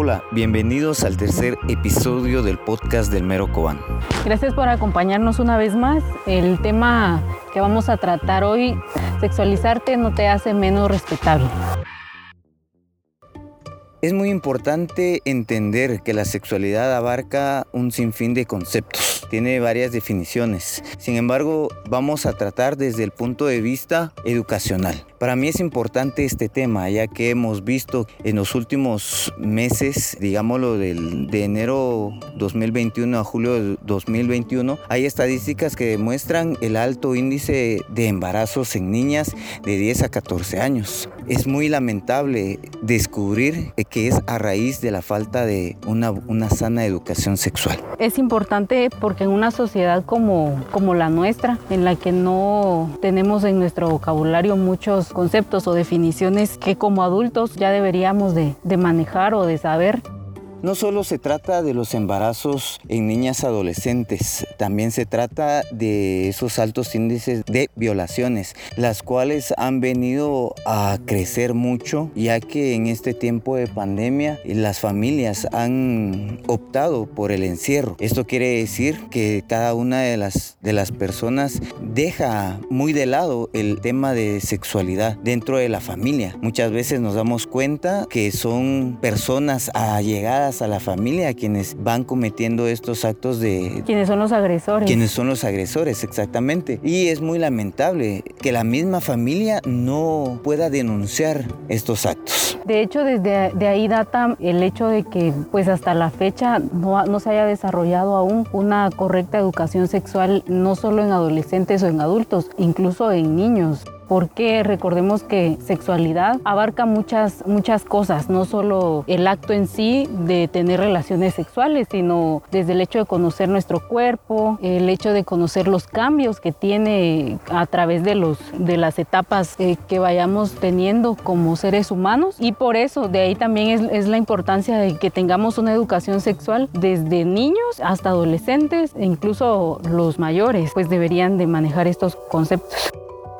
Hola, bienvenidos al tercer episodio del podcast del Mero Cobán. Gracias por acompañarnos una vez más. El tema que vamos a tratar hoy, sexualizarte no te hace menos respetable. Es muy importante entender que la sexualidad abarca un sinfín de conceptos, tiene varias definiciones. Sin embargo, vamos a tratar desde el punto de vista educacional. Para mí es importante este tema, ya que hemos visto en los últimos meses, digámoslo del, de enero 2021 a julio 2021, hay estadísticas que demuestran el alto índice de embarazos en niñas de 10 a 14 años. Es muy lamentable descubrir que es a raíz de la falta de una, una sana educación sexual. Es importante porque en una sociedad como, como la nuestra, en la que no tenemos en nuestro vocabulario muchos conceptos o definiciones que como adultos ya deberíamos de, manejar o de saber. No solo se trata de los embarazos en niñas adolescentes, también se trata de esos altos índices de violaciones, las cuales han venido a crecer mucho, ya que en este tiempo de pandemia las familias han optado por el encierro. Esto quiere decir que cada una de las, de las personas deja muy de lado el tema de sexualidad dentro de la familia. Muchas veces nos damos cuenta que son personas allegadas a la familia quienes van cometiendo estos actos de... Quienes son los agresores. Quienes son los agresores, exactamente. Y es muy lamentable que la misma familia no pueda denunciar estos actos. De hecho, desde de ahí data el hecho de que pues hasta la fecha no, no se haya desarrollado aún una correcta educación sexual, no solo en adolescentes o en adultos, incluso en niños porque recordemos que sexualidad abarca muchas, muchas cosas, no solo el acto en sí de tener relaciones sexuales, sino desde el hecho de conocer nuestro cuerpo, el hecho de conocer los cambios que tiene a través de, los, de las etapas eh, que vayamos teniendo como seres humanos. Y por eso, de ahí también es, la importancia de que tengamos una educación sexual desde niños hasta adolescentes e incluso los mayores, pues deberían de manejar estos conceptos.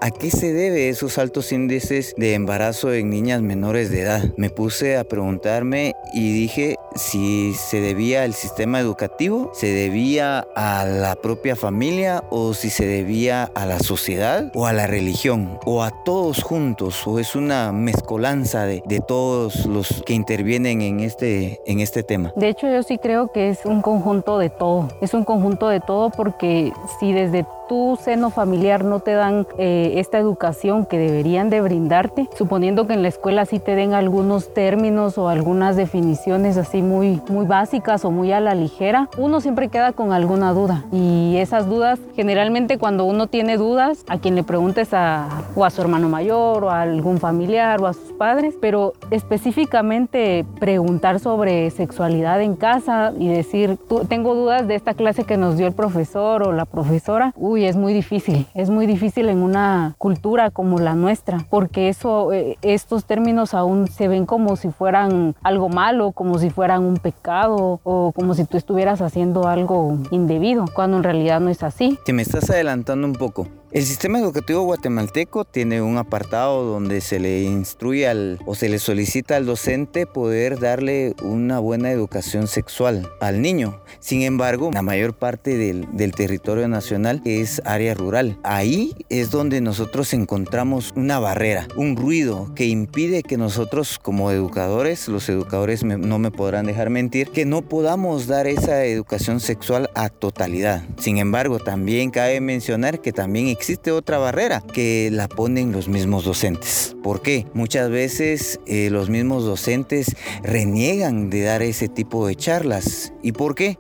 ¿A qué se debe esos altos índices de embarazo en niñas menores de edad? Me puse a preguntarme y dije si se debía al sistema educativo, se debía a la propia familia o si se debía a la sociedad o a la religión o a todos juntos o es una mezcolanza de, todos los que intervienen en este, en este tema. De hecho yo sí creo que es un conjunto de todo, es un conjunto de todo porque si desde tu seno familiar no te dan eh, esta educación que deberían de brindarte, suponiendo que en la escuela sí te den algunos términos o algunas definiciones así muy, muy básicas o muy a la ligera, uno siempre queda con alguna duda. Y esas dudas, generalmente cuando uno tiene dudas, a quien le preguntes a, o a su hermano mayor o a algún familiar o a sus padres, pero específicamente preguntar sobre sexualidad en casa y decir, tengo dudas de esta clase que nos dio el profesor o la profesora, uy, es muy difícil, es muy difícil en una cultura como la nuestra, porque eso, eh, estos términos aún se ven como si fueran algo malo, como si fueran un pecado o como si tú estuvieras haciendo algo indebido, cuando en realidad no es así. Te me estás adelantando un poco. El sistema educativo guatemalteco tiene un apartado donde se le instruye al, o se le solicita al docente poder darle una buena educación sexual al niño. Sin embargo, la mayor parte del, del territorio nacional es área rural. Ahí es donde nosotros encontramos una barrera, un ruido que impide que nosotros como educadores, los educadores no me podrán dejar mentir, que no podamos dar esa educación sexual a totalidad. Sin embargo, también cabe mencionar que también existe otra barrera que la ponen los mismos docentes. ¿Por qué? Muchas veces eh, los mismos docentes reniegan de dar ese tipo de charlas. ¿Y por qué?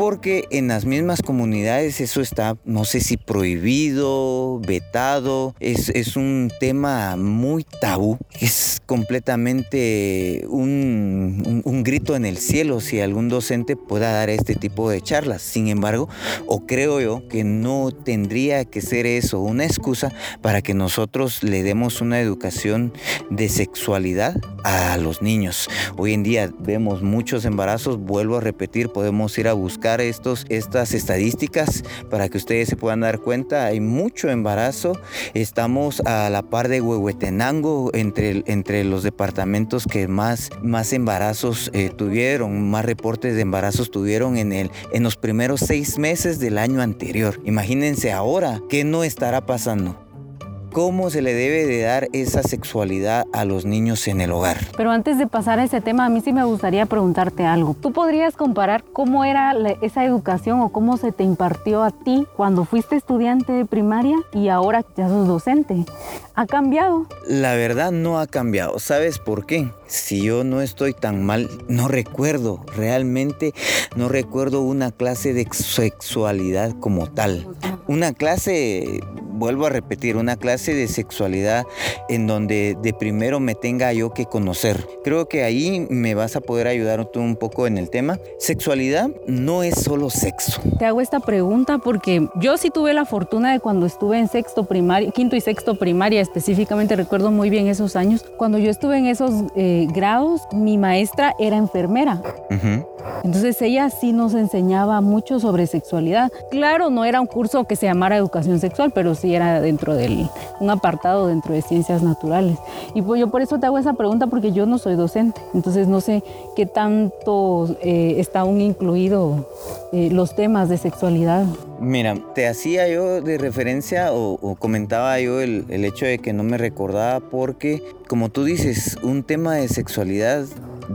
Porque en las mismas comunidades eso está, no sé si prohibido, vetado, es, es un tema muy tabú, es completamente un, un, un, grito en el cielo si algún docente pueda dar este tipo de charlas. Sin embargo, o creo yo que no tendría que ser eso una excusa para que nosotros le demos una educación de sexualidad a los niños. Hoy en día vemos muchos embarazos, vuelvo a repetir, podemos ir a buscar estos, estas estadísticas para que ustedes se puedan dar cuenta. Hay mucho embarazo. Estamos a la par de Huehuetenango entre, entre los departamentos que más, más embarazos eh, tuvieron, más reportes de embarazos tuvieron en, el, en los primeros seis meses del año anterior. Imagínense ahora qué no estará pasando cómo se le debe de dar esa sexualidad a los niños en el hogar. Pero antes de pasar a ese tema, a mí sí me gustaría preguntarte algo. ¿Tú podrías comparar cómo era esa educación o cómo se te impartió a ti cuando fuiste estudiante de primaria y ahora ya sos docente? ¿Ha cambiado? La verdad no ha cambiado. ¿Sabes por qué? Si yo no estoy tan mal, no recuerdo, realmente no recuerdo una clase de sexualidad como tal. Una clase vuelvo a repetir, una clase de sexualidad en donde de primero me tenga yo que conocer. Creo que ahí me vas a poder ayudar un poco en el tema. Sexualidad no es solo sexo. Te hago esta pregunta porque yo sí tuve la fortuna de cuando estuve en sexto primaria, quinto y sexto primaria específicamente, recuerdo muy bien esos años. Cuando yo estuve en esos eh, grados, mi maestra era enfermera. Entonces ella sí nos enseñaba mucho sobre sexualidad. Claro, no era un curso que se llamara educación sexual, pero sí era dentro del, un apartado dentro de ciencias naturales. Y pues yo por eso te hago esa pregunta porque yo no soy docente, entonces no sé qué tanto eh, está aún incluido eh, los temas de sexualidad. Mira, te hacía yo de referencia o, comentaba yo el, el hecho de que no me recordaba porque, como tú dices, un tema de sexualidad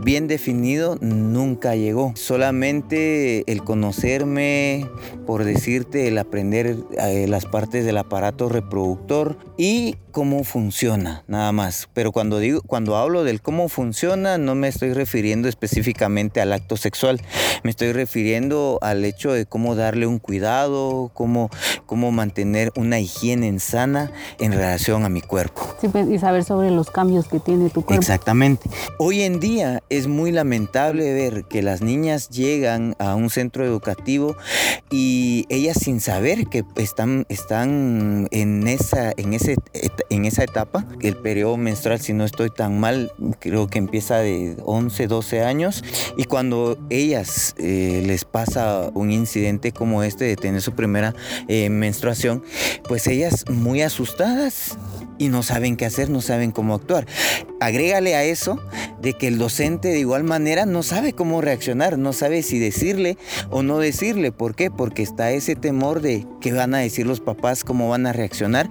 bien definido nunca llegó. Solamente el conocerme, por decirte, el aprender eh, las partes del aparato reproductor y cómo funciona, nada más. Pero cuando digo, cuando hablo del cómo funciona, no me estoy refiriendo específicamente al acto sexual. Me estoy refiriendo al hecho de cómo darle un cuidado, cómo, cómo mantener una higiene sana en relación a mi cuerpo. Sí, pues, y saber sobre los cambios que tiene tu cuerpo. Exactamente. Hoy en día es muy lamentable ver que las niñas llegan a un centro educativo y ellas sin saber que están, están en, esa, en, ese, en esa etapa, el periodo menstrual, si no estoy tan mal, creo que empieza de 11, 12 años, y cuando ellas eh, les pasa un incidente como este de tener su primera eh, menstruación, pues ellas muy asustadas y no saben qué hacer, no saben cómo actuar. Agrégale a eso de que el docente de igual manera no sabe cómo reaccionar, no sabe si decirle o no decirle. ¿Por qué? Porque está ese temor de qué van a decir los papás, cómo van a reaccionar,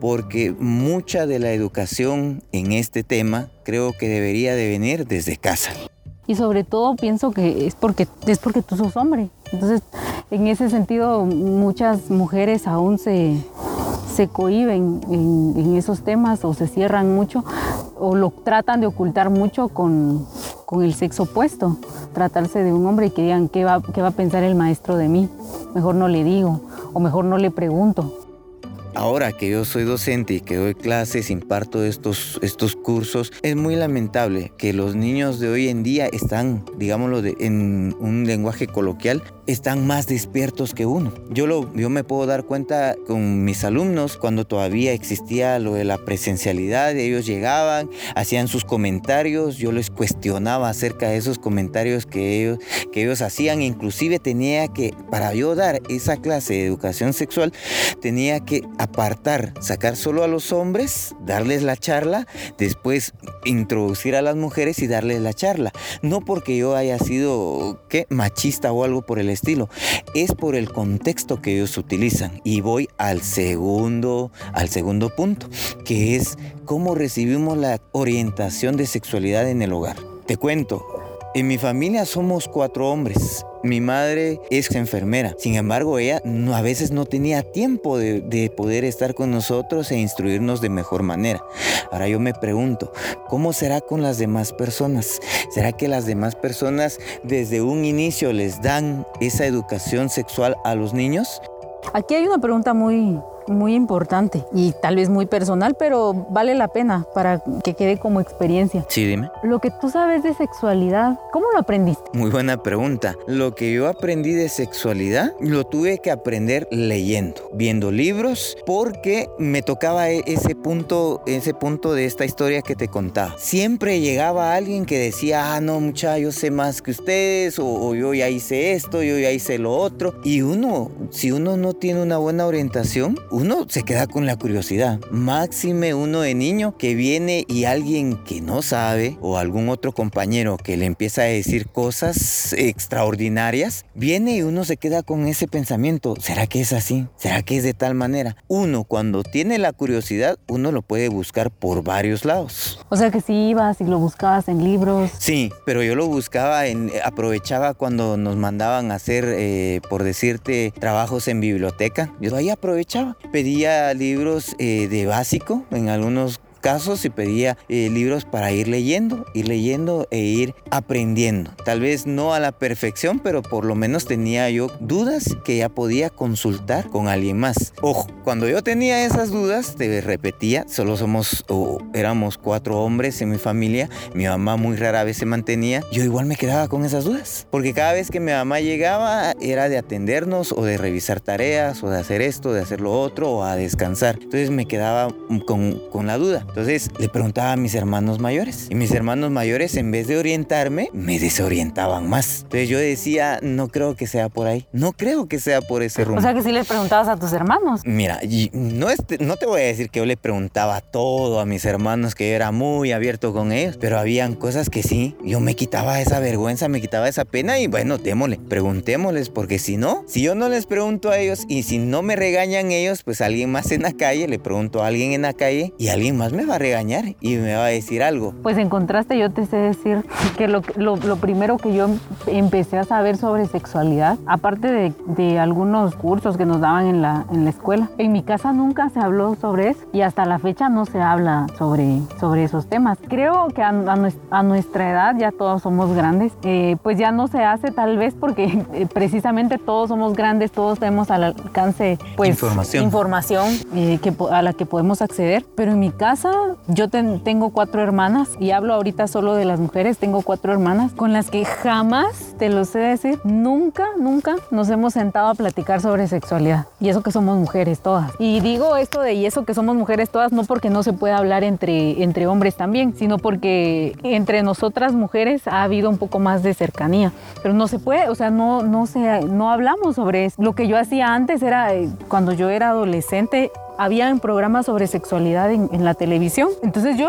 porque mucha de la educación en este tema creo que debería de venir desde casa. Y sobre todo pienso que es porque, es porque tú sos hombre. Entonces, en ese sentido, muchas mujeres aún se, se cohiben en, esos temas o se cierran mucho o lo tratan de ocultar mucho con, con el sexo opuesto. Tratarse de un hombre y que digan ¿qué va, qué va a pensar el maestro de mí. Mejor no le digo o mejor no le pregunto ahora que yo soy docente y que doy clases, imparto estos, estos cursos, es muy lamentable que los niños de hoy en día están, digámoslo en un lenguaje coloquial, están más despiertos que uno. Yo, lo, yo me puedo dar cuenta con mis alumnos cuando todavía existía lo de la presencialidad, ellos llegaban, hacían sus comentarios, yo les cuestionaba acerca de esos comentarios que ellos, que ellos hacían, inclusive tenía que, para yo dar esa clase de educación sexual, tenía que apartar, sacar solo a los hombres, darles la charla, después introducir a las mujeres y darles la charla. No porque yo haya sido, ¿qué? Machista o algo por el estilo. Es por el contexto que ellos utilizan. Y voy al segundo, al segundo punto, que es cómo recibimos la orientación de sexualidad en el hogar. Te cuento, en mi familia somos cuatro hombres. Mi madre es enfermera. Sin embargo, ella a veces no tenía tiempo de, de, poder estar con nosotros e instruirnos de mejor manera. Ahora yo me pregunto, ¿cómo será con las demás personas? ¿Será que las demás personas desde un inicio les dan esa educación sexual a los niños? Aquí hay una pregunta muy muy importante y tal vez muy personal, pero vale la pena para que quede como experiencia. Sí, dime. Lo que tú sabes de sexualidad, ¿cómo lo aprendiste? Muy buena pregunta. Lo que yo aprendí de sexualidad lo tuve que aprender leyendo, viendo libros, porque me tocaba e-, ese punto, ese punto de esta historia que te contaba. Siempre llegaba alguien que decía, ah, no, mucha, yo sé más que ustedes, o, o yo ya hice esto, yo ya hice lo otro. Y uno, si uno no tiene una buena orientación, uno se queda con la curiosidad. Máxime uno de niño que viene y alguien que no sabe o algún otro compañero que le empieza a decir cosas extraordinarias, viene y uno se queda con ese pensamiento, ¿será que es así? ¿Será que es de tal manera? Uno cuando tiene la curiosidad, uno lo puede buscar por varios lados. O sea que si ibas y lo buscabas en libros. Sí, pero yo lo buscaba, en, aprovechaba cuando nos mandaban a hacer, eh, por decirte, trabajos en biblioteca. Yo ahí aprovechaba. Pedía libros eh, de básico, en algunos casos y pedía eh, libros para ir leyendo, ir leyendo e ir aprendiendo. Tal vez no a la perfección, pero por lo menos tenía yo dudas que ya podía consultar con alguien más. Ojo, cuando yo tenía esas dudas, te repetía, solo somos o éramos cuatro hombres en mi familia, mi mamá muy rara vez se mantenía, yo igual me quedaba con esas dudas, porque cada vez que mi mamá llegaba era de atendernos o de revisar tareas o de hacer esto, de hacer lo otro o a descansar. Entonces me quedaba con, con la duda. Entonces le preguntaba a mis hermanos mayores y mis hermanos mayores en vez de orientarme me desorientaban más. Entonces yo decía, no creo que sea por ahí, no creo que sea por ese rumbo. O sea que sí les preguntabas a tus hermanos. Mira, no, es, no te voy a decir que yo le preguntaba todo a mis hermanos, que yo era muy abierto con ellos, pero habían cosas que sí, yo me quitaba esa vergüenza, me quitaba esa pena y bueno, démosle, preguntémosles, porque si no, si yo no les pregunto a ellos y si no me regañan ellos, pues alguien más en la calle, le pregunto a alguien en la calle y alguien más me va a regañar y me va a decir algo. Pues en contraste yo te sé decir que lo, lo, lo primero que yo empecé a saber sobre sexualidad, aparte de, de, algunos cursos que nos daban en la, en la escuela, en mi casa nunca se habló sobre eso y hasta la fecha no se habla sobre, sobre esos temas. Creo que a, a, a nuestra edad ya todos somos grandes, eh, pues ya no se hace tal vez porque eh, precisamente todos somos grandes, todos tenemos al alcance pues información, información eh, que, a la que podemos acceder, pero en mi casa yo ten, tengo cuatro hermanas y hablo ahorita solo de las mujeres, tengo cuatro hermanas con las que jamás, te lo sé decir, nunca, nunca nos hemos sentado a platicar sobre sexualidad. Y eso que somos mujeres todas. Y digo esto de y eso que somos mujeres todas no porque no se pueda hablar entre, entre hombres también, sino porque entre nosotras mujeres ha habido un poco más de cercanía. Pero no se puede, o sea, no, no, se, no hablamos sobre eso. Lo que yo hacía antes era, eh, cuando yo era adolescente, habían programas sobre sexualidad en, la televisión. Entonces yo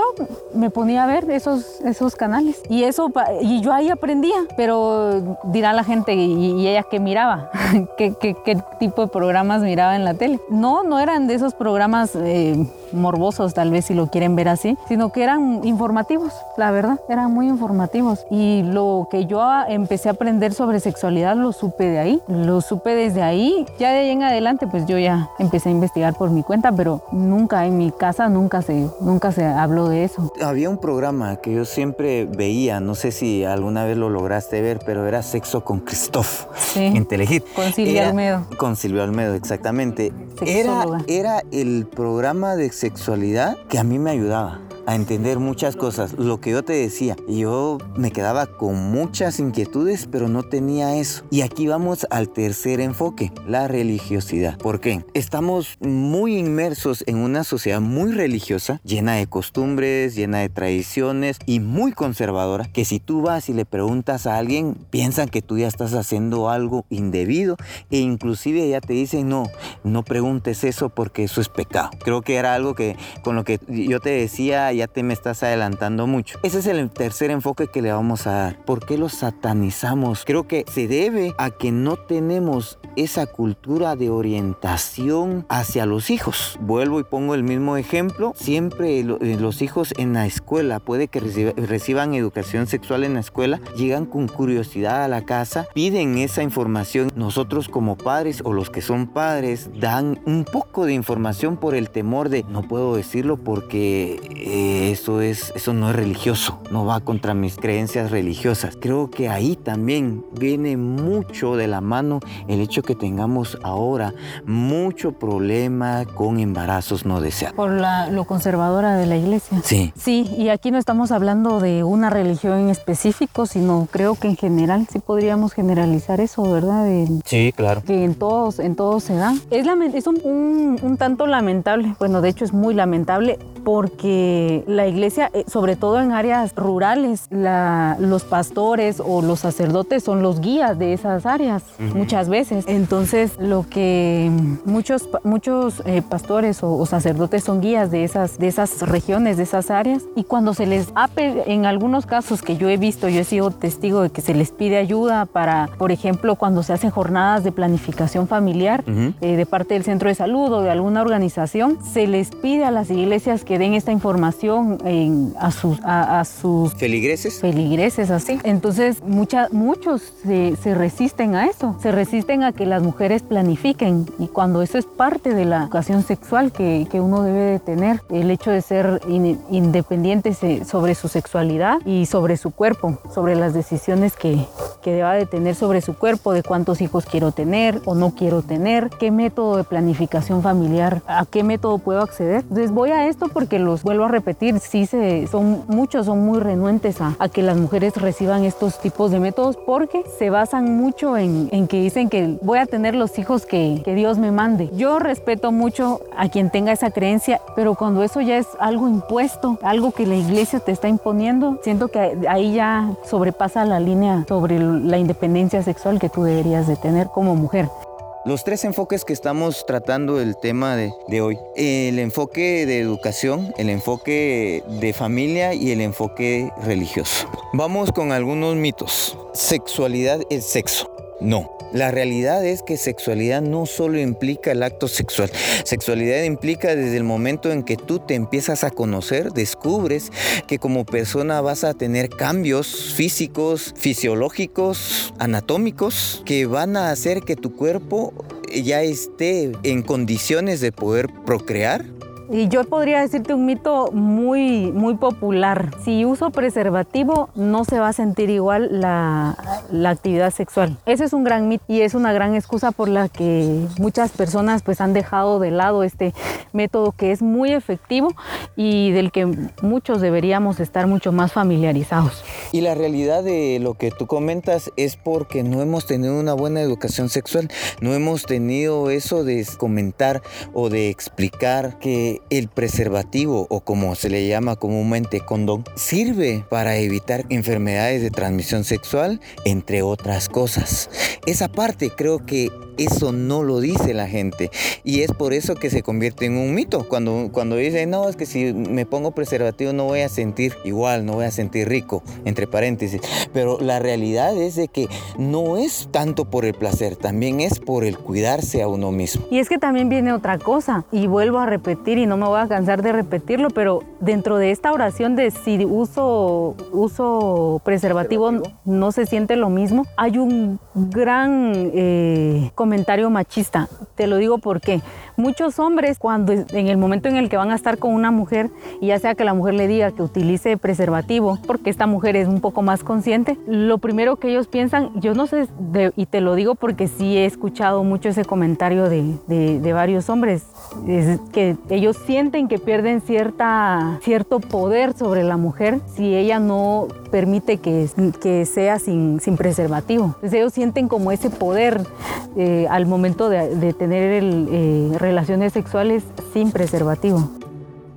me ponía a ver esos, esos canales y eso y yo ahí aprendía, pero dirá la gente y, ella que miraba, ¿Qué, qué, qué, tipo de programas miraba en la tele. No, no eran de esos programas eh, morbosos tal vez si lo quieren ver así, sino que eran informativos, la verdad, eran muy informativos. Y lo que yo empecé a aprender sobre sexualidad lo supe de ahí, lo supe desde ahí. Ya de ahí en adelante pues yo ya empecé a investigar por mi cuenta pero nunca en mi casa nunca se, nunca se habló de eso. Había un programa que yo siempre veía, no sé si alguna vez lo lograste ver, pero era Sexo con Christoph sí, en Telehit. Con Silvia era, Almedo. Con Silvia Almedo, exactamente. Era, era el programa de sexualidad que a mí me ayudaba a entender muchas cosas. Lo que yo te decía, yo me quedaba con muchas inquietudes, pero no tenía eso. Y aquí vamos al tercer enfoque, la religiosidad. ¿Por qué? Estamos muy inmersos en una sociedad muy religiosa, llena de costumbres, llena de tradiciones y muy conservadora, que si tú vas y le preguntas a alguien, piensan que tú ya estás haciendo algo indebido e inclusive ya te dicen, no, no preguntes eso porque eso es pecado. Creo que era algo que con lo que yo te decía, ya te me estás adelantando mucho. Ese es el tercer enfoque que le vamos a dar. ¿Por qué lo satanizamos? Creo que se debe a que no tenemos esa cultura de orientación hacia los hijos. Vuelvo y pongo el mismo ejemplo. Siempre los hijos en la escuela, puede que reciban educación sexual en la escuela, llegan con curiosidad a la casa, piden esa información. Nosotros como padres o los que son padres dan un poco de información por el temor de no puedo decirlo porque... Eh, que eso, es, eso no es religioso, no va contra mis creencias religiosas. Creo que ahí también viene mucho de la mano el hecho que tengamos ahora mucho problema con embarazos no deseados. Por la, lo conservadora de la iglesia. Sí. Sí, y aquí no estamos hablando de una religión en específico, sino creo que en general sí podríamos generalizar eso, ¿verdad? sí, claro. Que en todos, en todos se da. Es, es un, un, tanto lamentable, bueno, de hecho es muy lamentable porque la iglesia, eh, sobre todo en áreas rurales, la, los pastores o los sacerdotes son los guías de esas áreas muchas veces. Entonces, lo que muchos, muchos eh, pastores o, sacerdotes son guías de esas, de esas regiones, de esas áreas, y cuando se les ha, en algunos casos que yo he visto, yo he sido testigo de que se les pide ayuda para, por ejemplo, cuando se hacen jornadas de planificación familiar eh, de parte del centro de salud o de alguna organización, se les pide a las iglesias que den esta información a, sus, a, sus feligreses. Feligreses, así. Entonces, mucha, muchos se, se, resisten a eso, se resisten a que las mujeres planifiquen y cuando eso es parte de la educación sexual que, que uno debe de tener, el hecho de ser independientes eh, sobre su sexualidad y sobre su cuerpo, sobre las decisiones que, que deba de tener sobre su cuerpo, de cuántos hijos quiero tener o no quiero tener, qué método de planificación familiar, a qué método puedo acceder. Entonces voy a esto porque los vuelvo a repetir, sí se, son muchos son muy renuentes a, a que las mujeres reciban estos tipos de métodos porque se basan mucho en, en que dicen que voy a tener los hijos que, que Dios me mande. Yo respeto mucho a quien tenga esa creencia, pero cuando eso ya es algo impuesto, algo que la iglesia te está imponiendo, siento que ahí ya sobrepasa la línea sobre la independencia sexual que tú deberías de tener como mujer. Los tres enfoques que estamos tratando el tema de, de, hoy. El enfoque de educación, el enfoque de familia y el enfoque religioso. Vamos con algunos mitos. Sexualidad es sexo. No. La realidad es que sexualidad no solo implica el acto sexual. Sexualidad implica desde el momento en que tú te empiezas a conocer, descubres que como persona vas a tener cambios físicos, fisiológicos, anatómicos, que van a hacer que tu cuerpo ya esté en condiciones de poder procrear y yo podría decirte un mito muy, muy popular. Si uso preservativo, no se va a sentir igual la, la, actividad sexual. Ese es un gran mito y es una gran excusa por la que muchas personas pues han dejado de lado este método que es muy efectivo y del que muchos deberíamos estar mucho más familiarizados. Y la realidad de lo que tú comentas es porque no hemos tenido una buena educación sexual, no hemos tenido eso de comentar o de explicar que el preservativo o como se le llama comúnmente condón sirve para evitar enfermedades de transmisión sexual, entre otras cosas. Esa parte creo que eso no lo dice la gente y es por eso que se convierte en un mito. Cuando, cuando dicen, no, es que si me pongo preservativo no voy a sentir igual, no voy a sentir rico, entre paréntesis. Pero la realidad es de que no es tanto por el placer, también es por el cuidarse a uno mismo. Y es que también viene otra cosa y vuelvo a repetir y no me voy a cansar de repetirlo, pero dentro de esta oración de si uso, uso preservativo, no se siente lo mismo, hay un gran eh, comentario machista. Te lo digo porque muchos hombres cuando en el momento en el que van a estar con una mujer y ya sea que la mujer le diga que utilice preservativo porque esta mujer es un poco más consciente, lo primero que ellos piensan, yo no sé, y te lo digo porque sí he escuchado mucho ese comentario de, de, varios hombres, es que ellos sienten que pierden cierta, cierto poder sobre la mujer si ella no permite que, que sea sin, sin preservativo. Ellos sienten como ese poder. Eh, al momento de, tener eh, relaciones sexuales sin preservativo.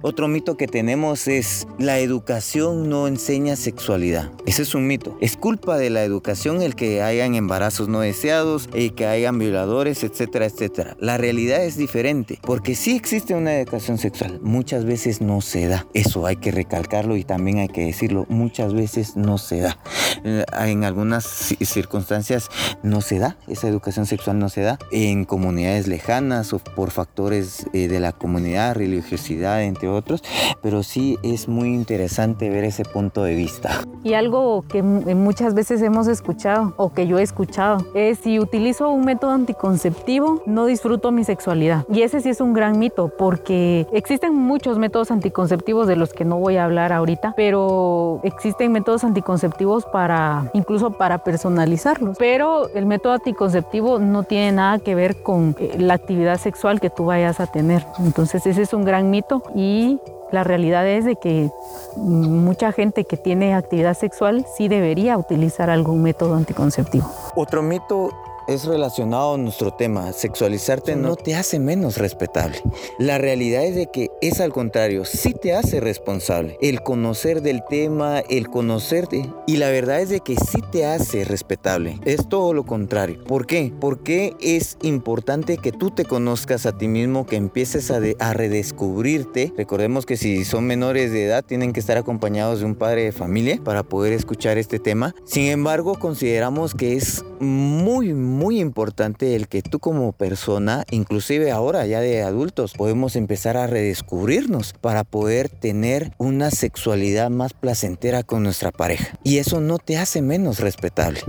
Otro mito que tenemos es la educación no enseña sexualidad. Ese es un mito. Es culpa de la educación el que hayan embarazos no deseados y que hayan violadores, etcétera, etcétera. La realidad es diferente porque sí existe una educación sexual. Muchas veces no se da. Eso hay que recalcarlo y también hay que decirlo. Muchas veces no se da. Eh, en algunas circunstancias no se da, esa educación sexual no se da. En comunidades lejanas o por factores eh, de la comunidad, religiosidad, entre otros. Pero sí es muy interesante ver ese punto de vista. Y algo que muchas veces hemos escuchado o que yo he escuchado es si utilizo un método anticonceptivo no disfruto mi sexualidad. Y ese sí es un gran mito porque existen muchos métodos anticonceptivos de los que no voy a hablar ahorita, pero existen métodos anticonceptivos para incluso para personalizarlos. Pero el método anticonceptivo no tiene nada que ver con eh, la actividad sexual que tú vayas a tener. Entonces ese es un gran mito y la realidad es de que mucha gente que tiene actividad sexual sí debería utilizar algún método anticonceptivo. Otro mito es relacionado a nuestro tema. Sexualizarte no te hace menos respetable. La realidad es de que es al contrario, sí te hace responsable. El conocer del tema, el conocerte. Y la verdad es de que sí te hace respetable. Es todo lo contrario. ¿Por qué? Porque es importante que tú te conozcas a ti mismo, que empieces a, a redescubrirte. Recordemos que si son menores de edad tienen que estar acompañados de un padre de familia para poder escuchar este tema. Sin embargo, consideramos que es muy, muy importante el que tú como persona, inclusive ahora ya de adultos, podemos empezar a redescubrirnos para poder tener una sexualidad más placentera con nuestra pareja. Y eso no te hace menos respetable.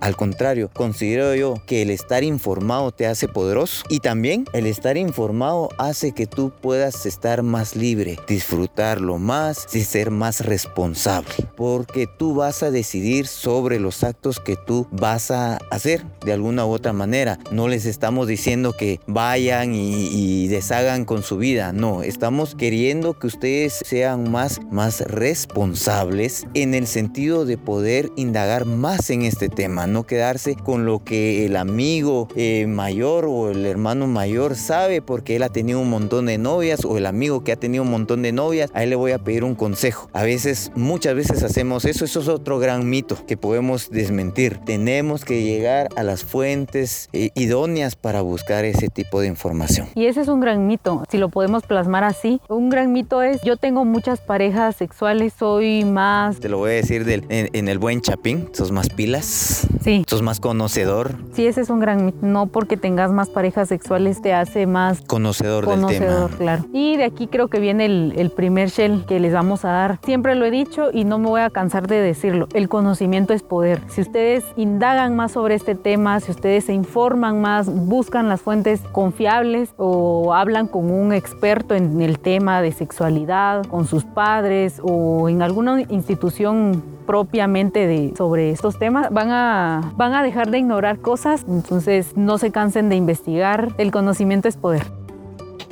Al contrario, considero yo que el estar informado te hace poderoso y también el estar informado hace que tú puedas estar más libre, disfrutarlo más y ser más responsable. Porque tú vas a decidir sobre los actos que tú vas a hacer de alguna u otra manera. No les estamos diciendo que vayan y, deshagan con su vida. No, estamos queriendo que ustedes sean más, más responsables en el sentido de poder indagar más en este tema. No quedarse con lo que el amigo eh, mayor o el hermano mayor sabe porque él ha tenido un montón de novias o el amigo que ha tenido un montón de novias. A él le voy a pedir un consejo. A veces, muchas veces hacemos eso. Eso es otro gran mito que podemos desmentir. Tenemos que llegar a las fuentes eh, idóneas para buscar ese tipo de información. Y ese es un gran mito, si lo podemos plasmar así. Un gran mito es, yo tengo muchas parejas sexuales, soy más... Te lo voy a decir del, en, el buen chapín, sos más pilas. Sí. Sos más conocedor. Sí, ese es un gran mito. No porque tengas más parejas sexuales te hace más... Conocedor, del tema. claro. Y de aquí creo que viene el, el primer shell que les vamos a dar. Siempre lo he dicho y no me voy a cansar de decirlo. El conocimiento es poder. Si ustedes indagan más sobre este tema, si ustedes se informan más, buscan las fuentes confiables o hablan con un experto en el tema de sexualidad, con sus padres o en alguna institución propiamente de, sobre estos temas, van a, van a dejar de ignorar cosas, entonces no se cansen de investigar, el conocimiento es poder.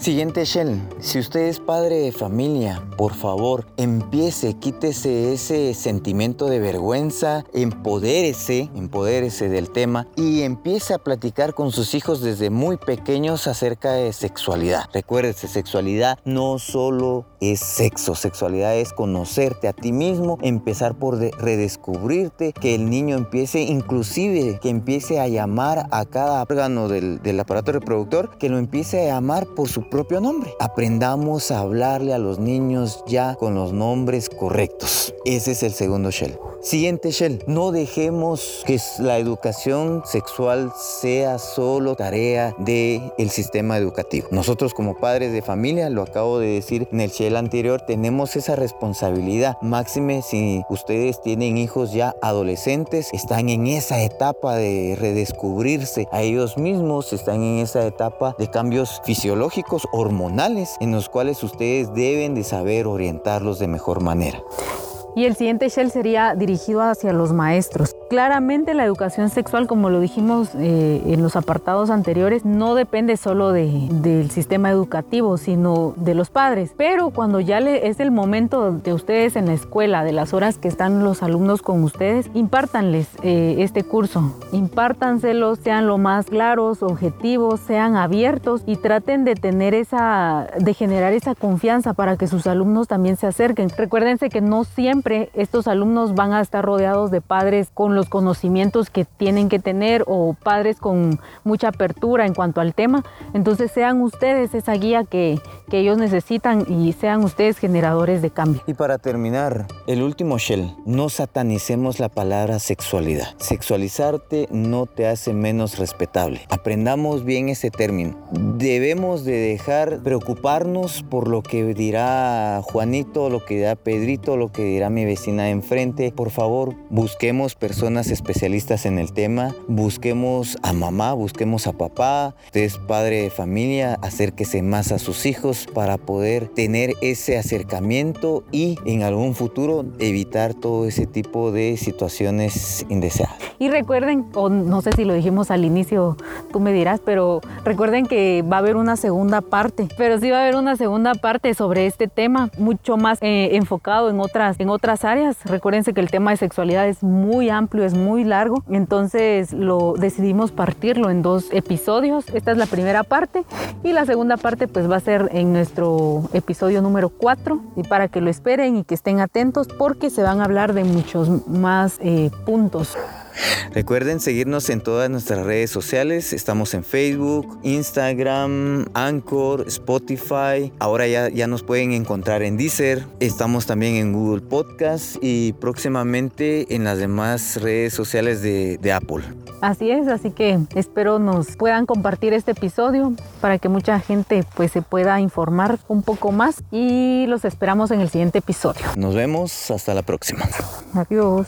Siguiente Shell, si usted es padre de familia, por favor, empiece, quítese ese sentimiento de vergüenza, empodérese, empodérese del tema y empiece a platicar con sus hijos desde muy pequeños acerca de sexualidad. Recuérdese, sexualidad no solo es sexo, sexualidad es conocerte a ti mismo, empezar por redescubrirte, que el niño empiece, inclusive que empiece a llamar a cada órgano del, del aparato reproductor, que lo empiece a llamar por su propio nombre. Aprendamos a hablarle a los niños ya con los nombres correctos. Ese es el segundo shell. Siguiente shell, no dejemos que la educación sexual sea solo tarea del el sistema educativo. Nosotros como padres de familia, lo acabo de decir en el shell anterior, tenemos esa responsabilidad. Máxime si ustedes tienen hijos ya adolescentes, están en esa etapa de redescubrirse a ellos mismos, están en esa etapa de cambios fisiológicos, hormonales, en los cuales ustedes deben de saber orientarlos de mejor manera. Y el siguiente shell sería dirigido hacia los maestros. Claramente la educación sexual, como lo dijimos eh, en los apartados anteriores, no depende solo del sistema educativo, sino de los padres. Pero cuando ya es el momento de ustedes en la escuela, de las horas que están los alumnos con ustedes, impártanles eh, este curso. Impártanselos, sean lo más claros, objetivos, sean abiertos y traten de tener esa, de generar esa confianza para que sus alumnos también se acerquen. Recuérdense que no siempre estos alumnos van a estar rodeados de padres con los los conocimientos que tienen que tener o padres con mucha apertura en cuanto al tema. Entonces sean ustedes esa guía que, que ellos necesitan y sean ustedes generadores de cambio. Y para terminar, el último shell, no satanicemos la palabra sexualidad. Sexualizarte no te hace menos respetable. Aprendamos bien ese término. Debemos de dejar preocuparnos por lo que dirá Juanito, lo que dirá Pedrito, lo que dirá mi vecina de enfrente. Por favor, busquemos personas especialistas en el tema, busquemos a mamá, busquemos a papá, usted es padre de familia, acérquese más a sus hijos para poder tener ese acercamiento y en algún futuro evitar todo ese tipo de situaciones indeseadas. Y recuerden, no sé si lo dijimos al inicio, tú me dirás, pero recuerden que va a haber una segunda parte, pero sí va a haber una segunda parte sobre este tema, mucho más eh, enfocado en otras, en otras áreas. Recuérdense que el tema de sexualidad es muy es muy largo, entonces lo decidimos partirlo en dos episodios. Esta es la primera parte y la segunda parte pues va a ser en nuestro episodio número 4 y para que lo esperen y que estén atentos porque se van a hablar de muchos más eh, puntos. Recuerden seguirnos en todas nuestras redes sociales. Estamos en Facebook, Instagram, Anchor, Spotify. Ahora ya, ya nos pueden encontrar en Deezer. Estamos también en Google Podcast y próximamente en las demás redes sociales de, de Apple. Así es, así que espero nos puedan compartir este episodio para que mucha gente pues se pueda informar un poco más y los esperamos en el siguiente episodio. Nos vemos, hasta la próxima. Adiós.